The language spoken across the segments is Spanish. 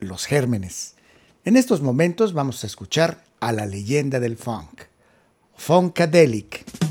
los gérmenes. En estos momentos vamos a escuchar a la leyenda del funk, Funkadelic.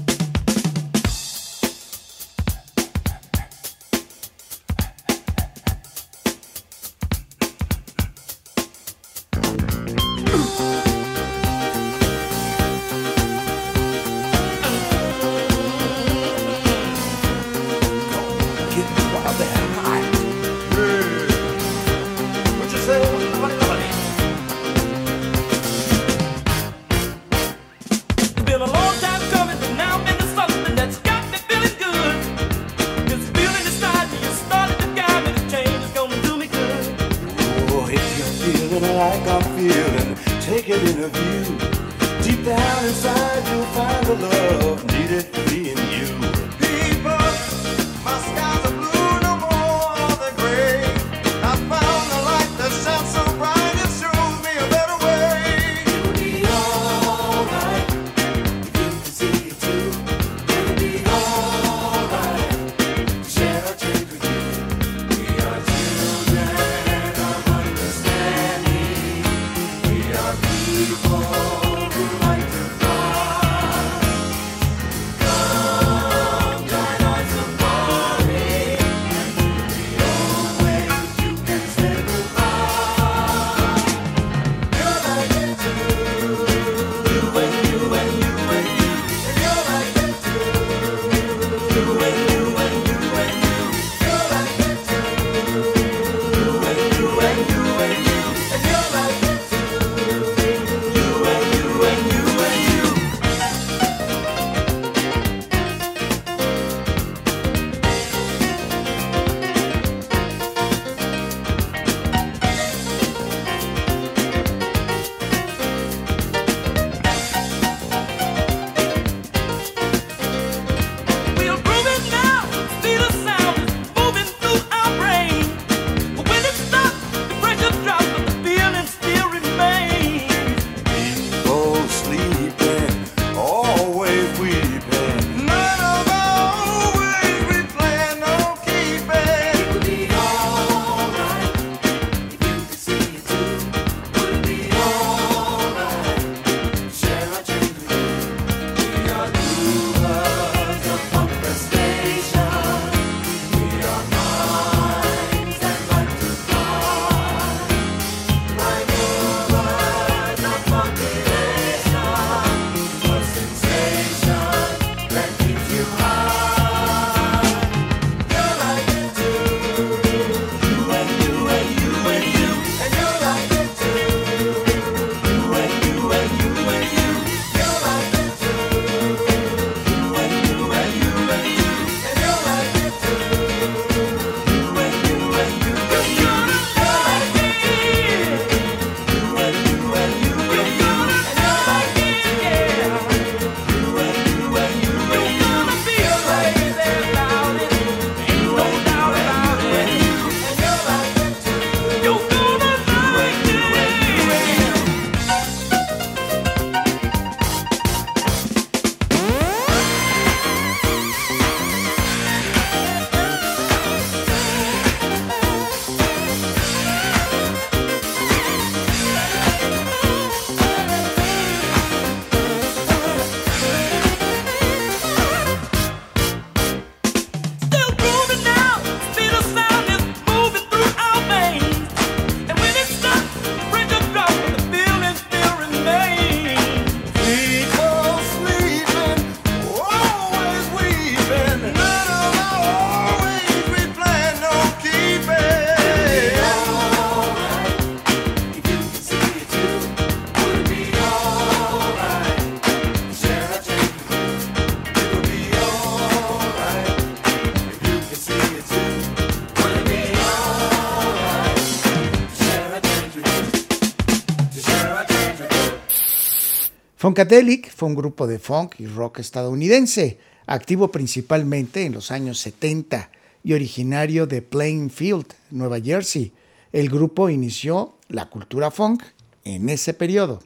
Funkadelic fue un grupo de funk y rock estadounidense, activo principalmente en los años 70 y originario de Plainfield, Nueva Jersey. El grupo inició la cultura funk en ese periodo.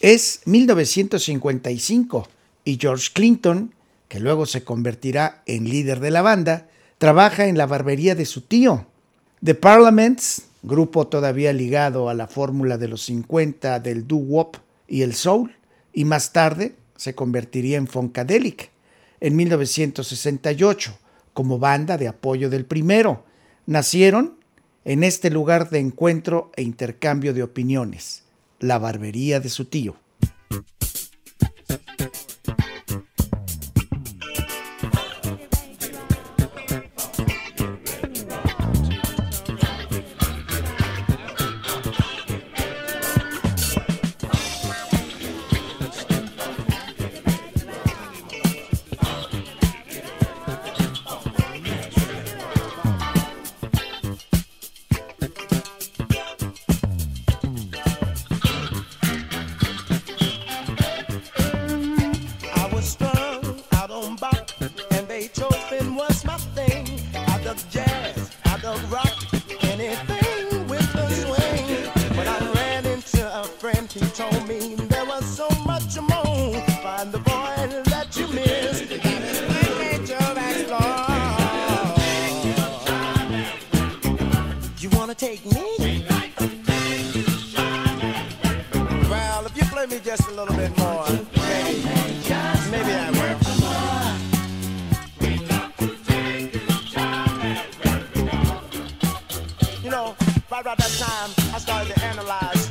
Es 1955 y George Clinton, que luego se convertirá en líder de la banda, trabaja en la barbería de su tío. The Parliaments, grupo todavía ligado a la fórmula de los 50 del doo-wop y el soul, y más tarde se convertiría en Funkadelic en 1968 como banda de apoyo del primero. Nacieron en este lugar de encuentro e intercambio de opiniones, la barbería de su tío. You know, right about that time, I started to analyze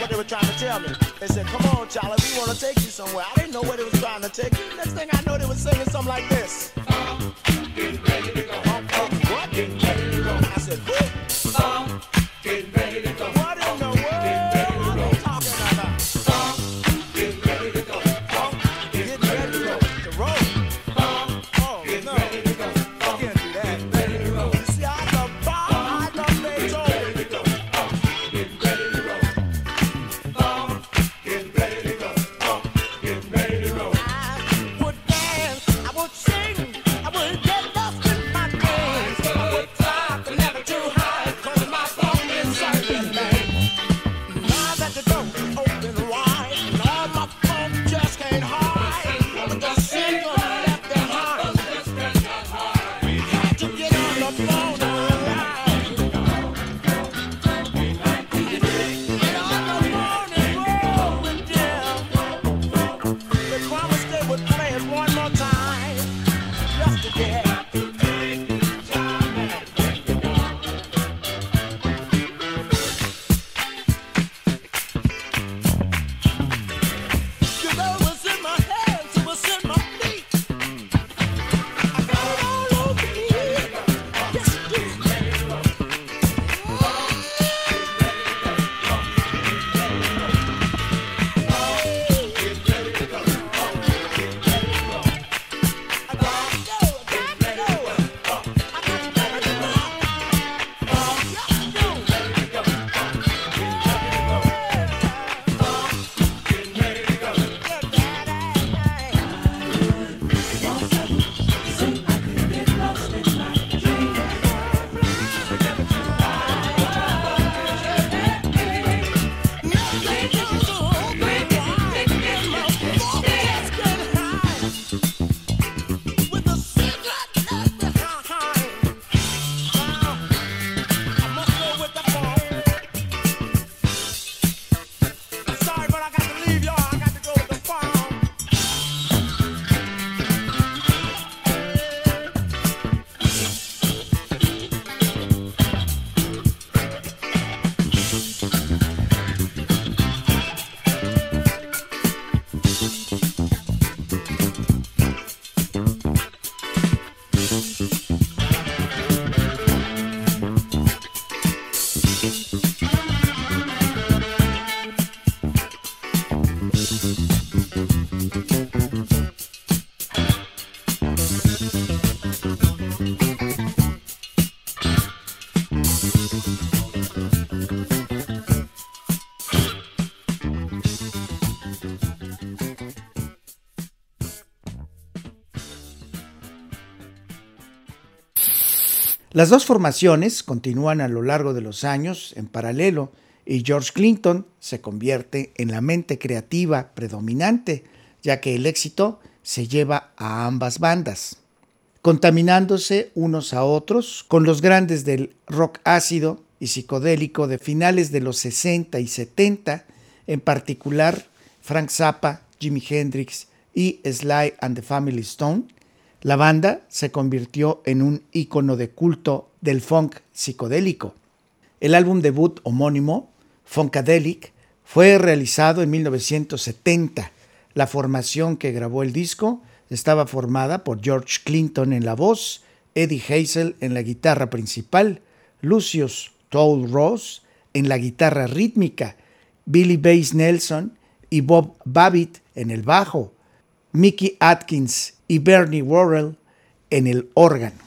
what they were trying to tell me. They said, come on, Charlie, we want to take you somewhere. I didn't know where they was trying to take me. Next thing I know, they was singing something like this. Las dos formaciones continúan a lo largo de los años en paralelo y George Clinton se convierte en la mente creativa predominante, ya que el éxito se lleva a ambas bandas, contaminándose unos a otros con los grandes del rock ácido y psicodélico de finales de los 60 y 70, en particular Frank Zappa, Jimi Hendrix y Sly and the Family Stone, la banda se convirtió en un ícono de culto del funk psicodélico. El álbum debut homónimo, Funkadelic, fue realizado en 1970. La formación que grabó el disco estaba formada por George Clinton en la voz, Eddie Hazel en la guitarra principal, Lucius Toll Ross en la guitarra rítmica, Billy Bass Nelson y Bob Babbitt en el bajo, Mickey Atkins y Bernie Worrell en el órgano.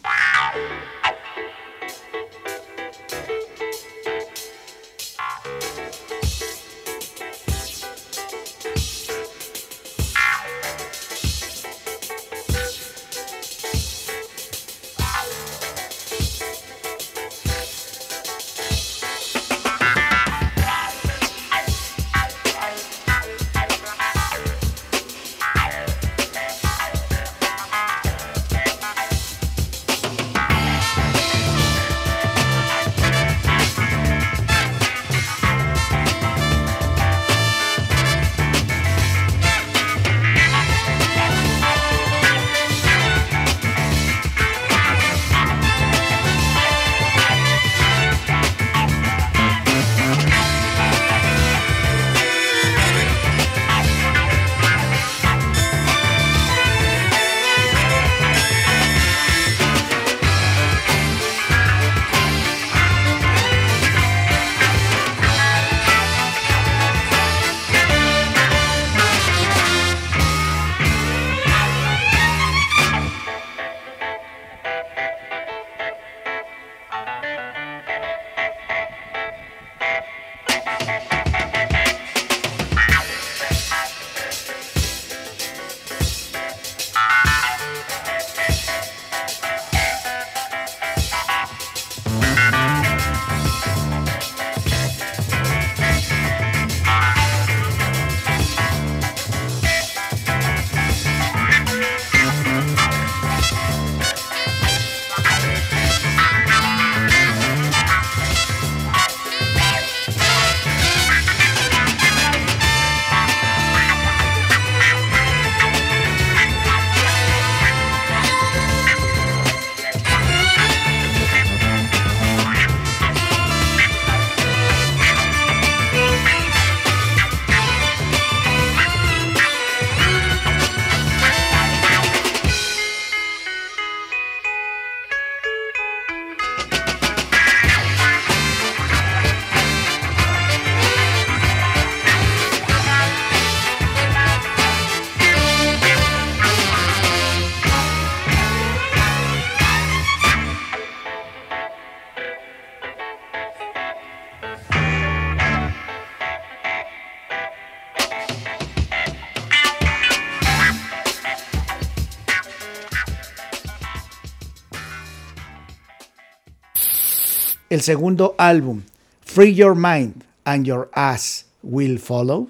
El segundo álbum, Free Your Mind and Your Ass Will Follow,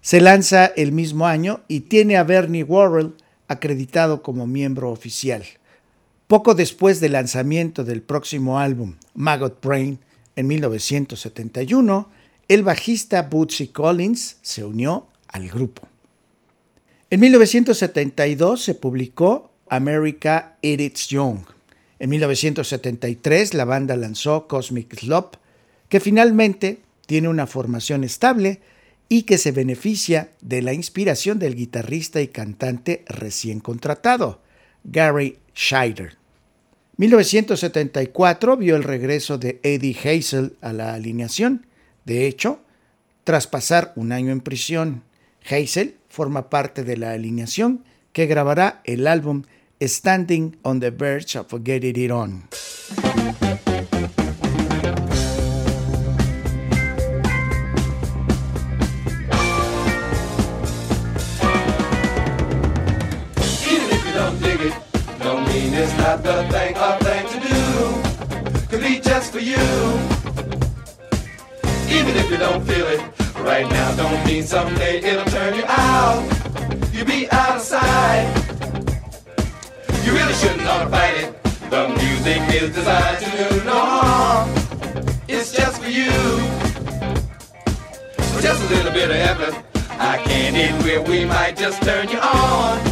se lanza el mismo año y tiene a Bernie Worrell acreditado como miembro oficial. Poco después del lanzamiento del próximo álbum, Maggot Brain, en 1971, el bajista Bootsy Collins se unió al grupo. En 1972 se publicó America It's Young, en 1973 la banda lanzó Cosmic Slop, que finalmente tiene una formación estable y que se beneficia de la inspiración del guitarrista y cantante recién contratado, Gary Scheider. 1974 vio el regreso de Eddie Hazel a la alineación. De hecho, tras pasar un año en prisión, Hazel forma parte de la alineación que grabará el álbum standing on the verge of getting it on. It's not the thing, a thing to do. Could be just for you. Even if you don't feel it right now, don't mean someday it'll turn you out. is designed to do no harm. It's just for you. With just a little bit of effort. I can't end where we might just turn you on.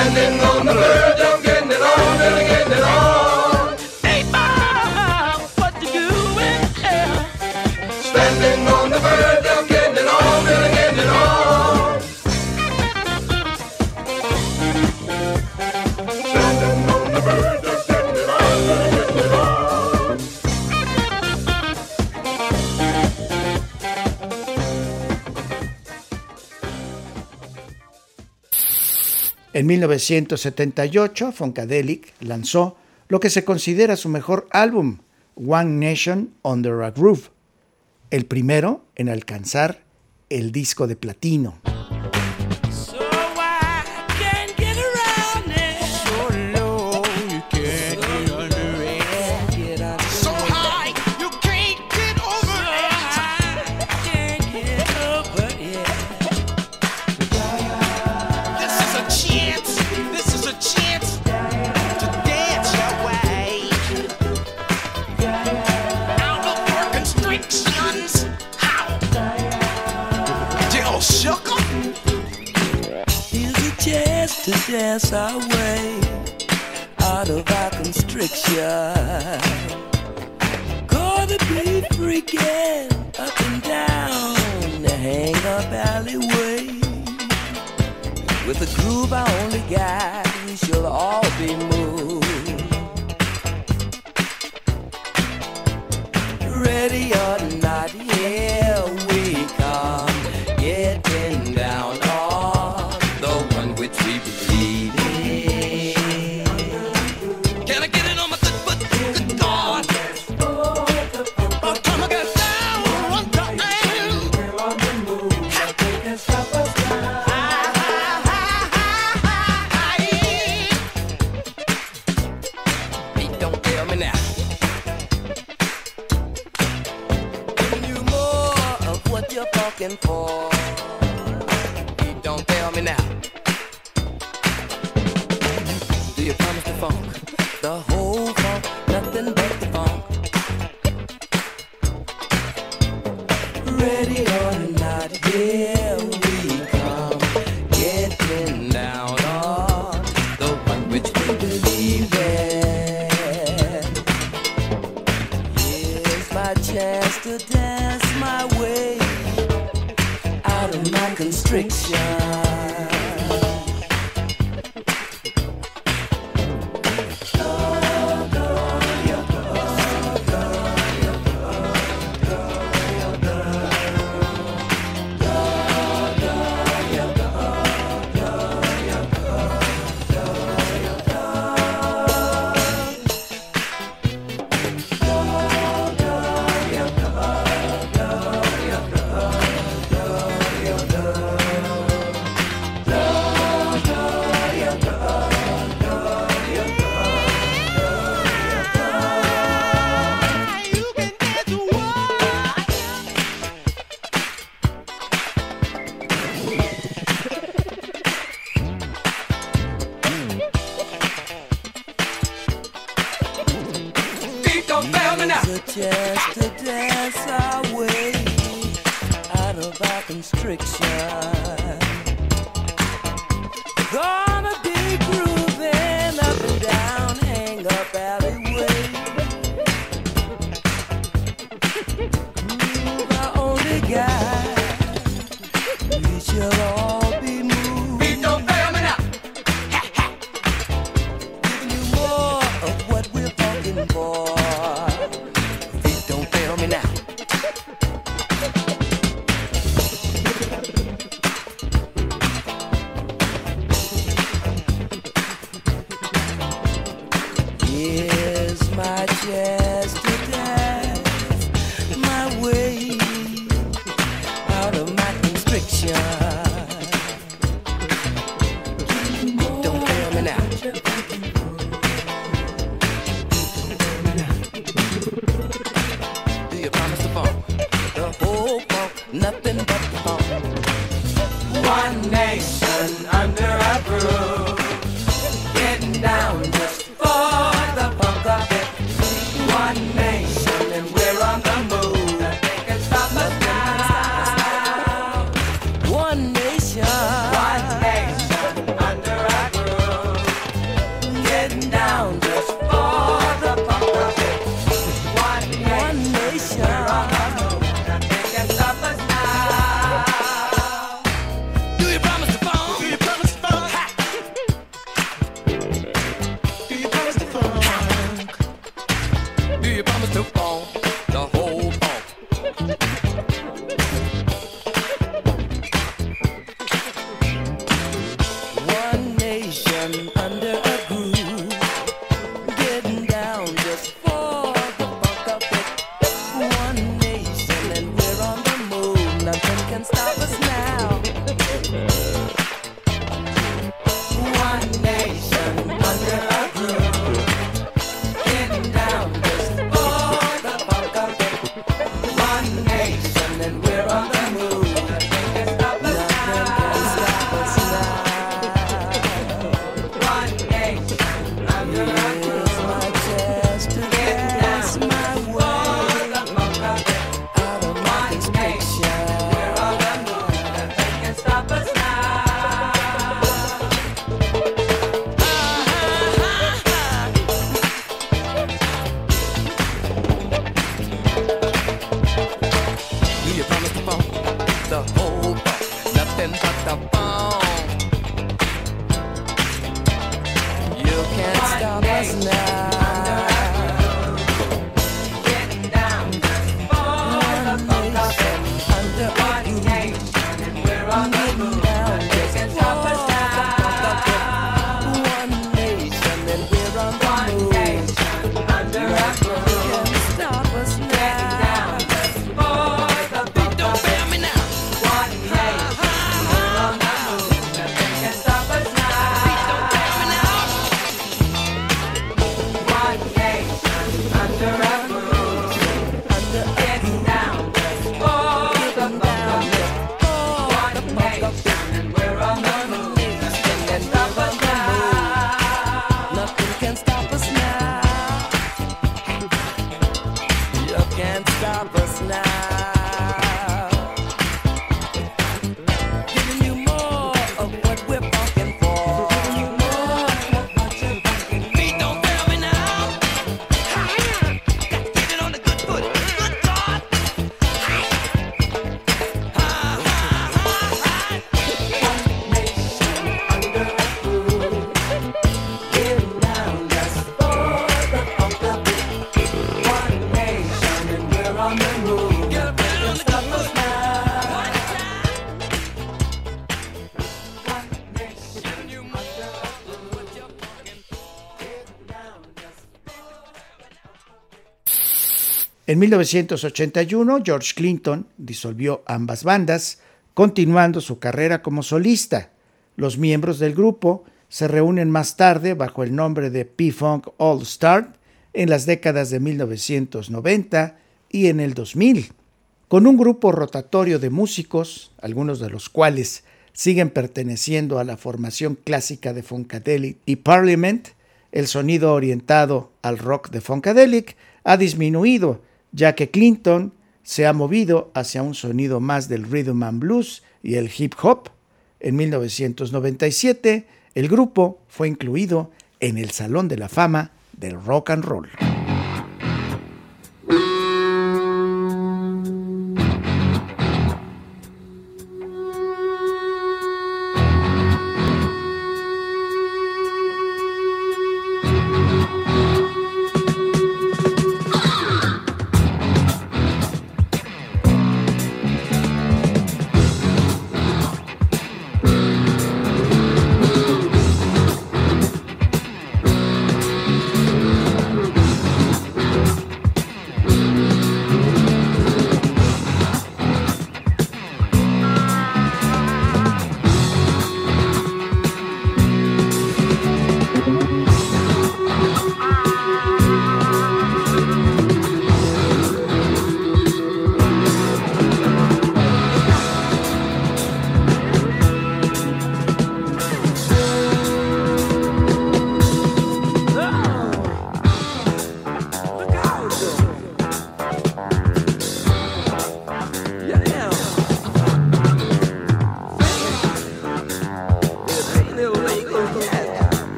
standing on the verge. En 1978, Funkadelic lanzó lo que se considera su mejor álbum, One Nation Under a Groove, el primero en alcanzar el disco de platino. dance our way out of our constriction. Gonna be freaking up and down the hang up alleyway. With the groove I only got, we shall all be moved. Ready or not, yeah. looking for. You don't tell me now. Do you promise to funk the En 1981, George Clinton disolvió ambas bandas, continuando su carrera como solista. Los miembros del grupo se reúnen más tarde bajo el nombre de P-Funk All Star en las décadas de 1990 y en el 2000. Con un grupo rotatorio de músicos, algunos de los cuales siguen perteneciendo a la formación clásica de Funkadelic y Parliament, el sonido orientado al rock de Funkadelic ha disminuido, ya que Clinton se ha movido hacia un sonido más del rhythm and blues y el hip hop. En 1997, el grupo fue incluido en el Salón de la Fama del Rock and Roll.